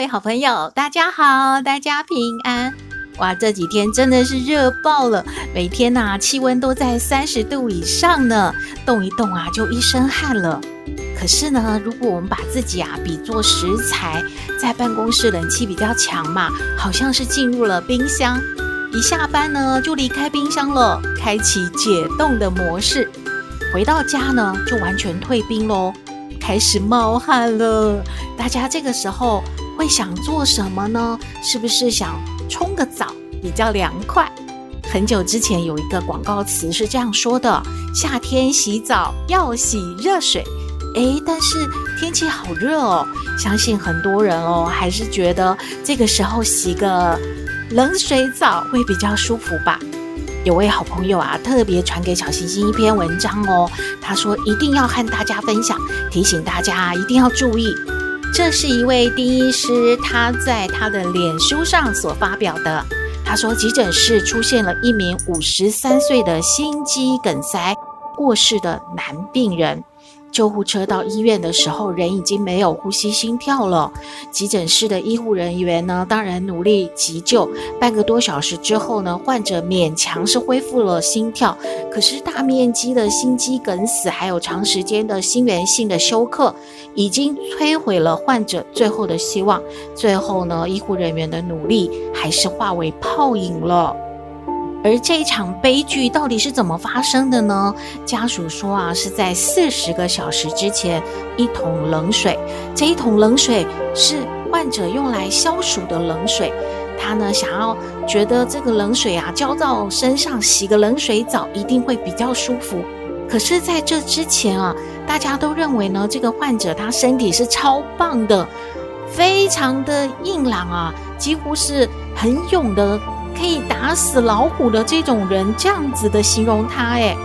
位好朋友，大家好，大家平安。哇，这几天真的是热爆了，每天呐、气温都在三十度以上呢，动一动啊，就一身汗了。可是呢，如果我们把自己啊比作食材，在办公室冷气比较强嘛，好像是进入了冰箱，一下班呢就离开冰箱了，开启解冻的模式，回到家呢就完全退冰喽。开始冒汗了，大家这个时候会想做什么呢？是不是想冲个澡比较凉快？很久之前有一个广告词是这样说的：夏天洗澡要洗热水。诶，但是天气好热哦，相信很多人哦还是觉得这个时候洗个冷水澡会比较舒服吧。有位好朋友啊，特别传给小星星一篇文章哦。他说一定要和大家分享，提醒大家一定要注意。这是一位丁医师他在他的脸书上所发表的。他说，急诊室出现了一名五十三岁的心肌梗塞过世的男病人。救护车到医院的时候，人已经没有呼吸、心跳了。急诊室的医护人员呢，当然努力急救。半个多小时之后呢，患者勉强是恢复了心跳。可是大面积的心肌梗死，还有长时间的心源性的休克，已经摧毁了患者最后的希望。最后呢，医护人员的努力还是化为泡影了。而这一场悲剧到底是怎么发生的呢？家属说啊，是在四十个小时之前，一桶冷水，这一桶冷水是患者用来消暑的冷水。他呢，想要觉得这个冷水啊，浇到身上，洗个冷水澡一定会比较舒服。可是在这之前啊，大家都认为呢，这个患者他身体是超棒的，非常的硬朗啊，几乎是很勇的。可以打死老虎的这种人，这样子的形容他诶，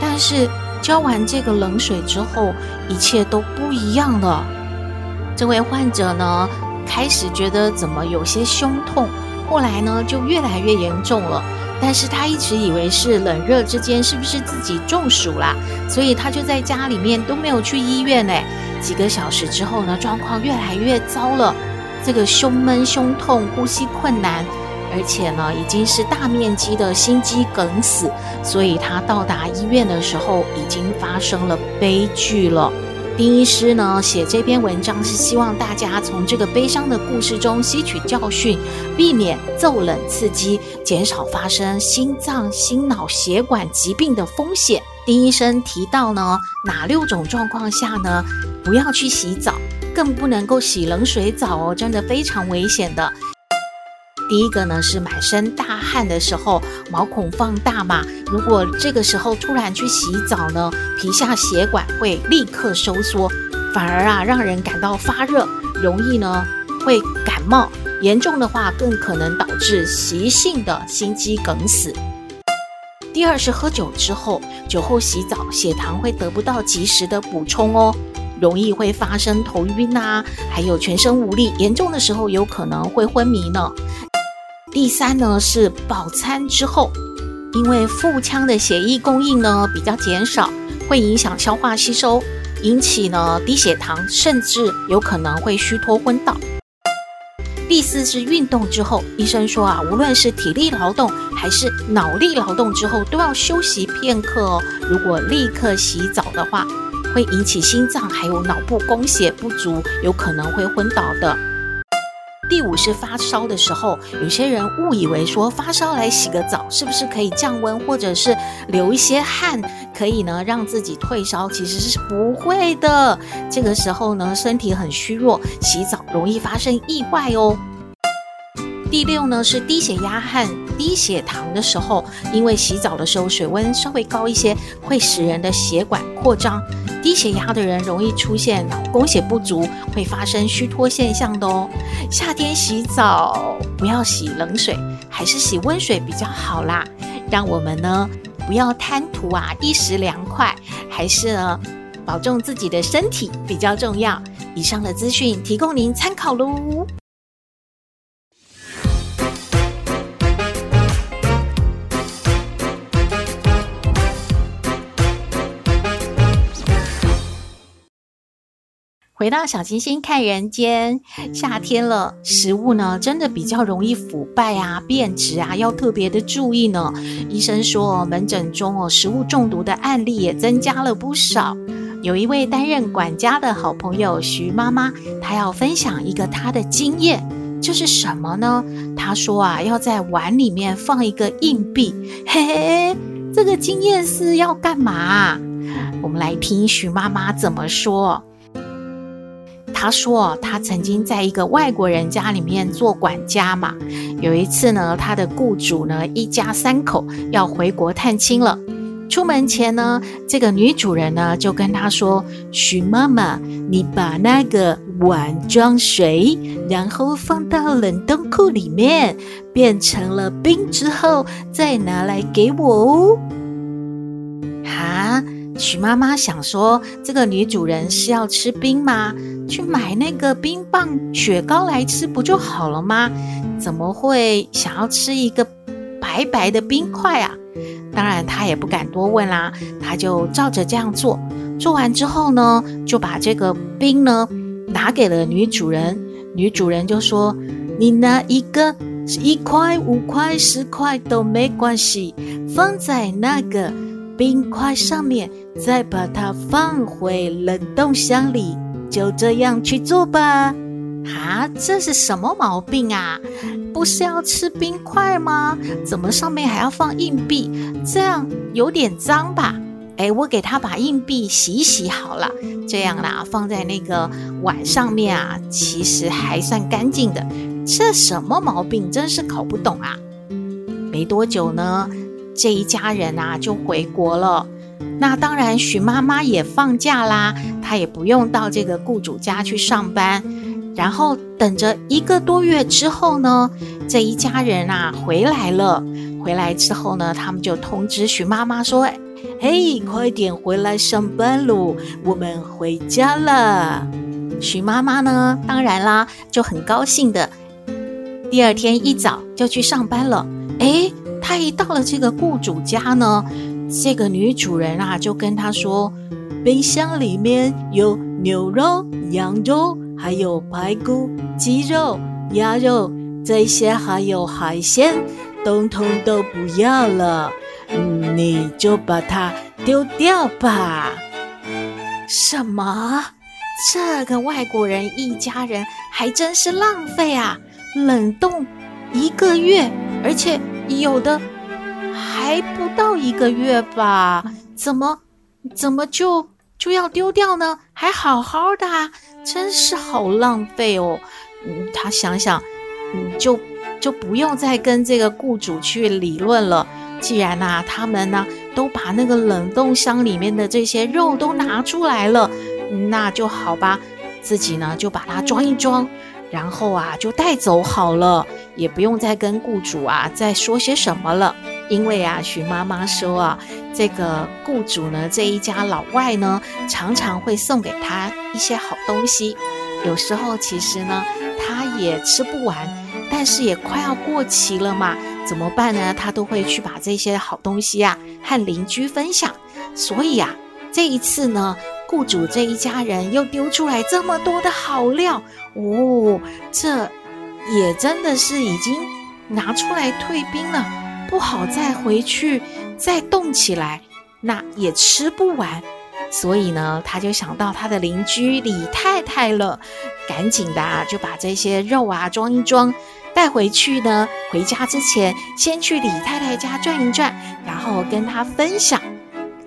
但是浇完这个冷水之后，一切都不一样了。这位患者呢，开始觉得怎么有些胸痛，后来呢就越来越严重了。但是他一直以为是冷热之间是不是自己中暑啦，所以他就在家里面都没有去医院诶。几个小时之后呢，状况越来越糟了，这个胸闷、胸痛、呼吸困难。而且呢，已经是大面积的心肌梗死，所以他到达医院的时候，已经发生了悲剧了。丁医师呢，写这篇文章是希望大家从这个悲伤的故事中吸取教训，避免骤冷刺激，减少发生心脏、心脑血管疾病的风险。丁医生提到呢，哪六种状况下呢，不要去洗澡，更不能够洗冷水澡哦，真的非常危险的。第一个呢是满身大汗的时候，毛孔放大嘛。如果这个时候突然去洗澡呢，皮下血管会立刻收缩，反而啊让人感到发热，容易呢会感冒，严重的话更可能导致急性的心肌梗死。第二是喝酒之后，酒后洗澡，血糖会得不到及时的补充哦，容易会发生头晕啊，还有全身无力，严重的时候有可能会昏迷呢。第三呢是饱餐之后，因为腹腔的血液供应呢比较减少，会影响消化吸收，引起呢低血糖，甚至有可能会虚脱昏倒。第四是运动之后，医生说啊，无论是体力劳动还是脑力劳动之后，都要休息片刻哦。如果立刻洗澡的话，会引起心脏还有脑部供血不足，有可能会昏倒的。第五是发烧的时候，有些人误以为说发烧来洗个澡是不是可以降温，或者是流一些汗可以呢让自己退烧，其实是不会的。这个时候呢，身体很虚弱，洗澡容易发生意外哦。第六呢是低血压汗低血糖的时候，因为洗澡的时候水温稍微高一些，会使人的血管扩张。低血压的人容易出现脑供血不足，会发生虚脱现象的哦。夏天洗澡不要洗冷水，还是洗温水比较好啦。让我们呢不要贪图啊一时凉快，还是呢保重自己的身体比较重要。以上的资讯提供您参考喽。回到小星星看人间，夏天了，食物呢真的比较容易腐败啊、变质啊，要特别的注意呢。医生说，门诊中哦，食物中毒的案例也增加了不少。有一位担任管家的好朋友徐妈妈，她要分享一个她的经验，这是什么呢？她说啊，要在碗里面放一个硬币，嘿嘿，这个经验是要干嘛？我们来听徐妈妈怎么说。他说，他曾经在一个外国人家里面做管家嘛。有一次呢，他的雇主呢一家三口要回国探亲了。出门前呢，这个女主人呢就跟他说：“徐妈妈，你把那个碗装水，然后放到冷冻库里面，变成了冰之后再拿来给我哦。”哈，徐妈妈想说，这个女主人是要吃冰吗？去买那个冰棒雪糕来吃不就好了吗？怎么会想要吃一个白白的冰块啊？当然，她也不敢多问啦，她就照着这样做。做完之后呢，就把这个冰呢拿给了女主人。女主人就说：“你拿一个一块、五块、十块都没关系，放在那个冰块上面，再把它放回冷冻箱里。”就这样去做吧。啊，这是什么毛病啊？不是要吃冰块吗？怎么上面还要放硬币？这样有点脏吧？哎，我给他把硬币洗一洗好了。这样啦，放在那个碗上面啊，其实还算干净的。这什么毛病？真是搞不懂啊！没多久呢，这一家人啊就回国了。那当然，徐妈妈也放假啦，她也不用到这个雇主家去上班。然后等着一个多月之后呢，这一家人啊回来了。回来之后呢，他们就通知徐妈妈说：“嘿，快点回来上班喽，我们回家了。”徐妈妈呢，当然啦，就很高兴的，第二天一早就去上班了。诶，一到了这个雇主家呢。这个女主人啊，就跟他说：“冰箱里面有牛肉、羊肉，还有排骨、鸡肉、鸭肉，这些还有海鲜，通通都不要了，嗯，你就把它丢掉吧。”什么？这个外国人一家人还真是浪费啊！冷冻一个月，而且有的。还不到一个月吧？怎么怎么就就要丢掉呢？还好好的啊，真是好浪费哦。嗯，他想想，嗯，就就不用再跟这个雇主去理论了。既然呐、他们呢都把那个冷冻箱里面的这些肉都拿出来了，那就好吧。自己呢就把它装一装，然后啊就带走好了，也不用再跟雇主啊再说些什么了。因为啊，徐妈妈说啊，这个雇主呢，这一家老外呢，常常会送给他一些好东西。有时候其实呢，他也吃不完，但是也快要过期了嘛，怎么办呢？他都会去把这些好东西啊和邻居分享。所以啊，这一次呢，雇主这一家人又丢出来这么多的好料哦，这也真的是已经拿出来退兵了。不好再回去再冻起来，那也吃不完，所以呢，他就想到他的邻居李太太了，赶紧的啊，就把这些肉啊装一装，带回去呢。回家之前，先去李太太家转一转，然后跟他分享。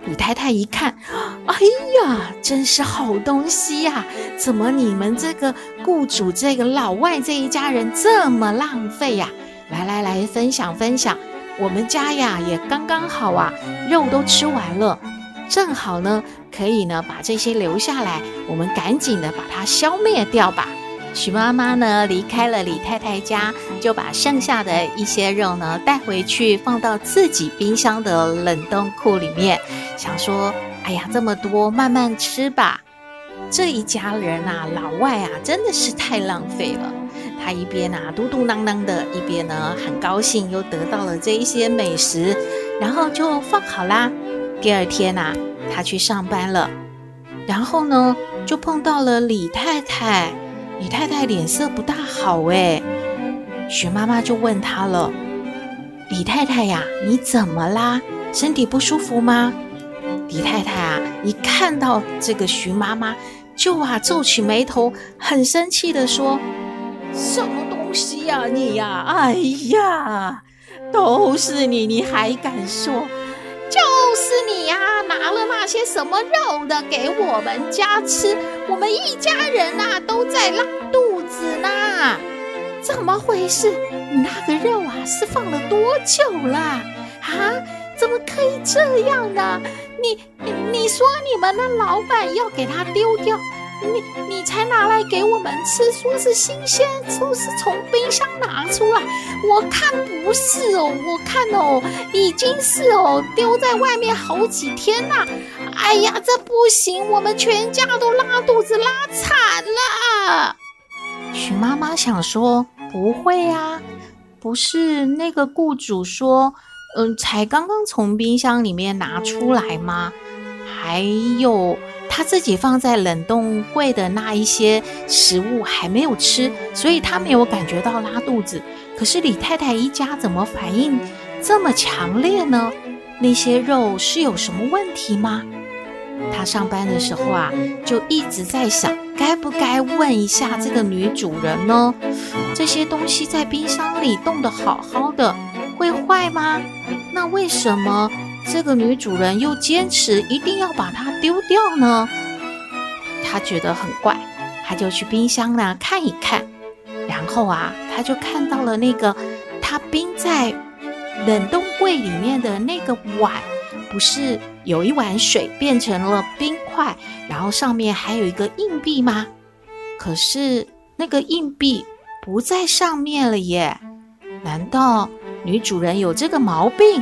李太太一看，哎呀，真是好东西呀！怎么你们这个雇主这个老外这一家人这么浪费呀？来来来，分享分享。我们家呀也刚刚好啊，肉都吃完了，正好呢，可以呢把这些留下来，我们赶紧的把它消灭掉吧。许妈妈呢离开了李太太家，就把剩下的一些肉呢带回去，放到自己冰箱的冷冻库里面，想说：哎呀，这么多，慢慢吃吧。这一家人啊，老外啊，真的是太浪费了。他一边啊嘟嘟囔囔的，一边呢很高兴，又得到了这一些美食，然后就放好啦。第二天啊，他去上班了，然后呢就碰到了李太太。李太太脸色不大好诶，徐妈妈就问她了：“李太太呀，你怎么啦？身体不舒服吗？”李太太啊，一看到这个徐妈妈，就啊皱起眉头，很生气地说。什么东西呀，你呀！哎呀，都是你，你还敢说？就是你呀，拿了那些什么肉的给我们家吃，我们一家人呐都在拉肚子呢。怎么回事？你那个肉啊是放了多久了？啊？怎么可以这样呢？你你说你们的老板要给他丢掉？你你才拿来给我们吃，说是新鲜，说是从冰箱拿出来。我看不是哦，我看哦，已经是哦，丢在外面好几天了。哎呀，这不行，我们全家都拉肚子拉惨了。许妈妈想说，不会啊，不是那个雇主说，嗯，才刚刚从冰箱里面拿出来吗？还有。他自己放在冷冻柜的那一些食物还没有吃，所以他没有感觉到拉肚子。可是李太太一家怎么反应这么强烈呢？那些肉是有什么问题吗？他上班的时候啊，就一直在想，该不该问一下这个女主人呢？这些东西在冰箱里冻得好好的，会坏吗？那为什么？这个女主人又坚持一定要把它丢掉呢，她觉得很怪，她就去冰箱呢看一看，然后啊，她就看到了那个她冰在冷冻柜里面的那个碗，不是有一碗水变成了冰块，然后上面还有一个硬币吗？可是那个硬币不在上面了耶，难道女主人有这个毛病？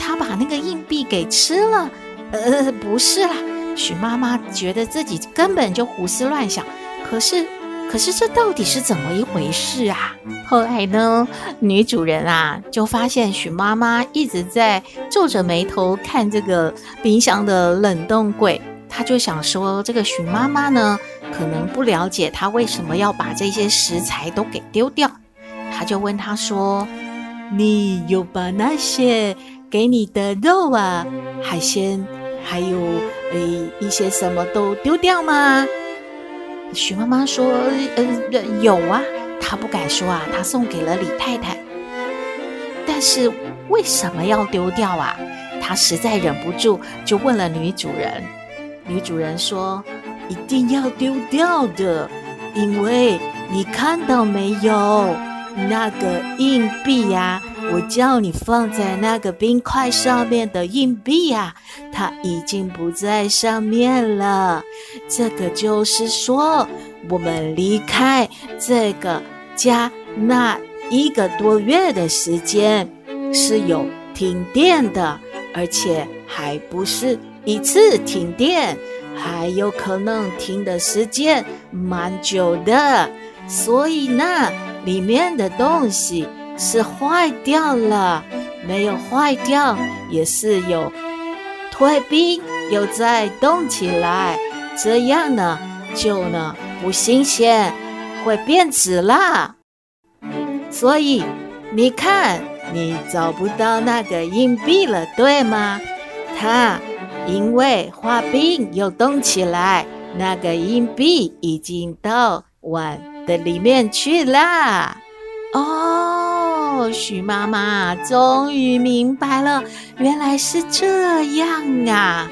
他把那个硬币给吃了，呃，不是啦。许妈妈觉得自己根本就胡思乱想。可是，可是这到底是怎么一回事啊？后来呢，女主人啊就发现许妈妈一直在皱着眉头看这个冰箱的冷冻柜，她就想说，这个许妈妈呢可能不了解她为什么要把这些食材都给丢掉。她就问她说：“你有把那些？”给你的肉啊，海鲜，还有呃一些什么都丢掉吗？徐妈妈说，呃，有啊，她不敢说啊，她送给了李太太。但是为什么要丢掉啊？她实在忍不住，就问了女主人。女主人说，一定要丢掉的，因为你看到没有，那个硬币呀。我叫你放在那个冰块上面的硬币啊，它已经不在上面了。这个就是说，我们离开这个家那一个多月的时间是有停电的，而且还不是一次停电，还有可能停的时间蛮久的。所以呢，里面的东西。是坏掉了，没有坏掉，也是有退冰，又再冻起来，这样呢，就呢不新鲜，会变质啦。所以你看，你找不到那个硬币了，对吗？它因为化冰又冻起来，那个硬币已经到碗的里面去了。哦，许妈妈终于明白了，原来是这样啊！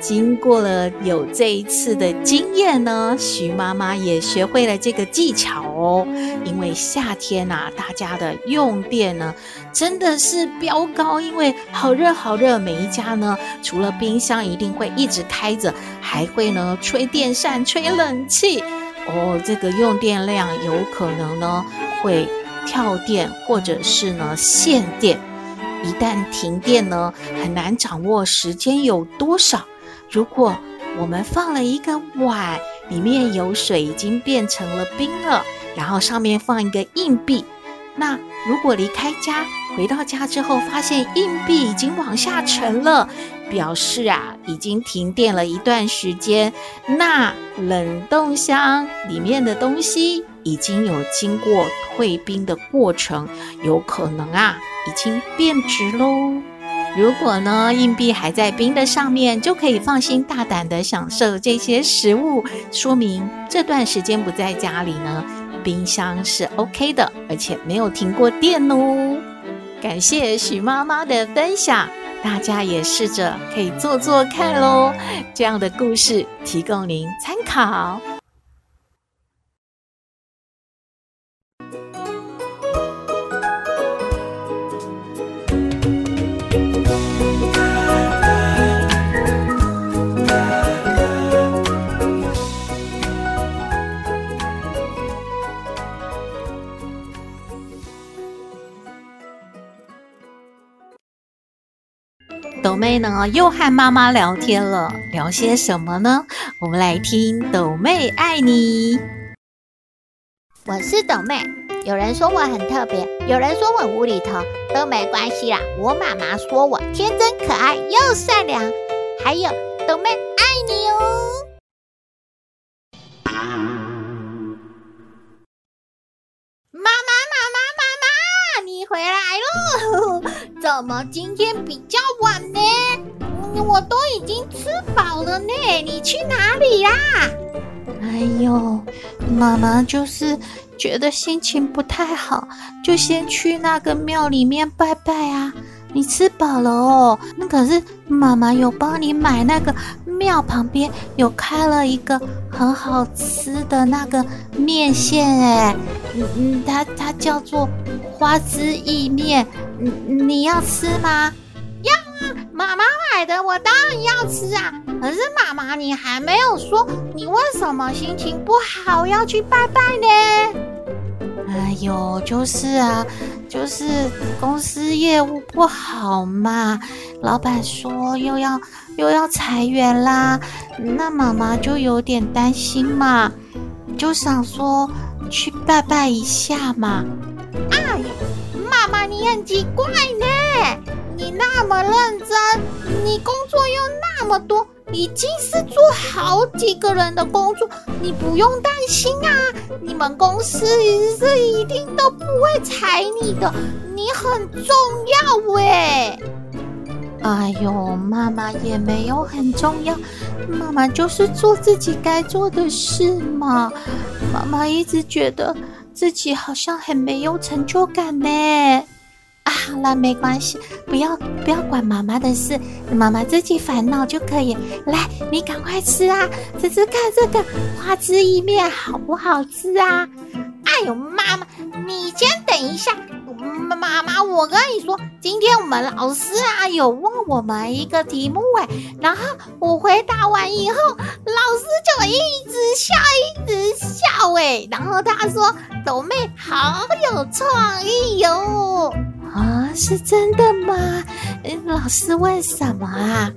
经过了有这一次的经验呢，徐妈妈也学会了这个技巧哦。因为夏天呐，大家的用电呢真的是飙高，因为好热好热，每一家呢除了冰箱一定会一直开着，还会呢吹电扇、吹冷气哦。这个用电量有可能呢会跳电，或者是呢限电。一旦停电呢，很难掌握时间有多少。如果我们放了一个碗，里面有水已经变成了冰了，然后上面放一个硬币，那如果离开家，回到家之后发现硬币已经往下沉了，表示啊已经停电了一段时间，那冷冻箱里面的东西已经有经过退冰的过程，有可能啊。已经变质喽。如果呢，硬币还在冰的上面，就可以放心大胆的享受这些食物，说明这段时间不在家里呢，冰箱是 OK 的，而且没有停过电哦。感谢许妈妈的分享，大家也试着可以做做看喽。这样的故事提供您参考。斗妹呢，又和妈妈聊天了，聊些什么呢？我们来听斗妹爱你。我是斗妹，有人说我很特别，有人说我无厘头，都没关系啦。我妈妈说我天真可爱又善良，还有斗妹爱你哦。妈妈，妈妈，妈妈，你回来喽！怎么今天比较晚呢？我都已经吃饱了呢，你去哪里呀？哎呦，妈妈就是觉得心情不太好，就先去那个庙里面拜拜啊。你吃饱了哦？那可是妈妈有帮你买那个庙旁边有开了一个很好吃的那个面线哎，嗯嗯，它它叫做花枝意面，你你要吃吗？要啊，妈妈买的，我当然要吃啊。可是妈妈，你还没有说你为什么心情不好要去拜拜呢？哎呦，就是啊，就是公司业务不好嘛，老板说又要又要裁员啦，那妈妈就有点担心嘛，就想说去拜拜一下嘛。哎呦，妈妈你很奇怪呢，你那么认真，你工作又那么多。已经是做好几个人的工作，你不用担心啊！你们公司是一定都不会裁你的，你很重要喂。哎呦，妈妈也没有很重要，妈妈就是做自己该做的事嘛。妈妈一直觉得自己好像很没有成就感呢。啊，好了，没关系，不要不要管妈妈的事，妈妈自己烦恼就可以。来，你赶快吃啊，吃吃看这个花枝意面好不好吃啊？哎呦，妈妈，你先等一下，妈妈，我跟你说，今天我们老师啊有问我们一个题目哎，然后我回答完以后，老师就一直笑，一直笑哎，然后他说豆妹好有创意哟。啊，是真的吗？老师问什么啊？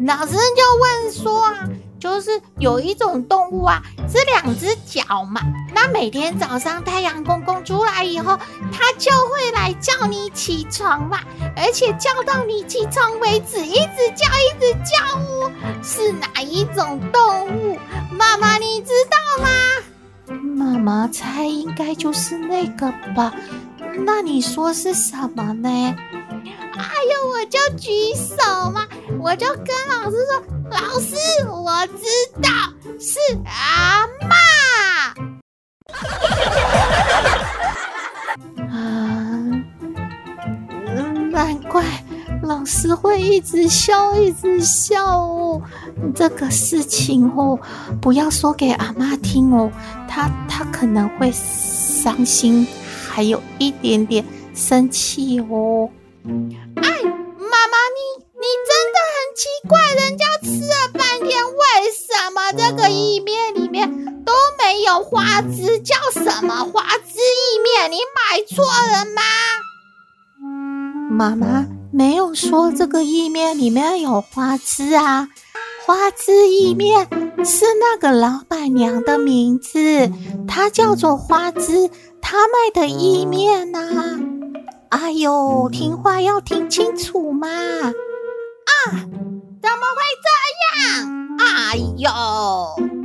老师就问说啊，就是有一种动物啊，是两只脚嘛。那每天早上太阳公公出来以后，它就会来叫你起床嘛，而且叫到你起床为止，一直叫，一直叫哦。是哪一种动物？妈妈你知道吗？妈妈猜应该就是那个吧。那你说是什么呢？哎呦，我就举手嘛，我就跟老师说：“老师，我知道是阿嬷。”啊，难怪老师会一直笑，一直笑哦。这个事情哦，不要说给阿妈听哦，她她可能会伤心，还有一点点生气哦。哎，妈妈，你你真的很奇怪，人家有花枝？叫什么花枝意面？你买错了吗？妈妈没有说这个意面里面有花枝啊，花枝意面是那个老板娘的名字，她叫做花枝，她卖的意面呐、啊。哎呦，听话要听清楚嘛！啊，怎么会这样？哎呦！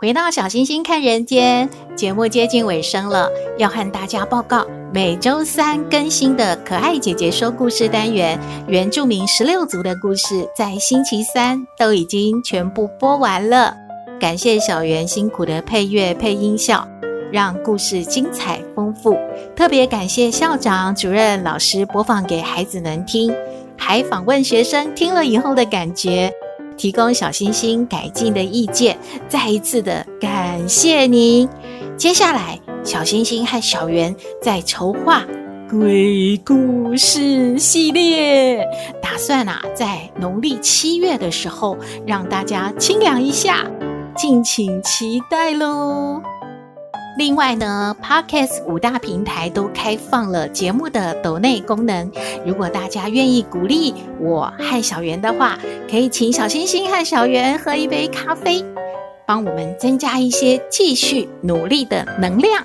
回到小星星看人间，节目接近尾声了，要和大家报告每周三更新的可爱姐姐说故事单元——原住民十六族的故事，在星期三都已经全部播完了。感谢小圆辛苦的配乐配音效，让故事精彩丰富。特别感谢校长、主任、老师播放给孩子们听，还访问学生听了以后的感觉。提供小星星改进的意见，再一次的感谢您。接下来，小星星和小圆在筹划鬼故事系列，打算啊，在农历七月的时候让大家清凉一下，敬请期待喽。另外呢，Podcast 五大平台都开放了节目的抖内功能。如果大家愿意鼓励我和小圆的话，可以请小星星和小圆喝一杯咖啡，帮我们增加一些继续努力的能量。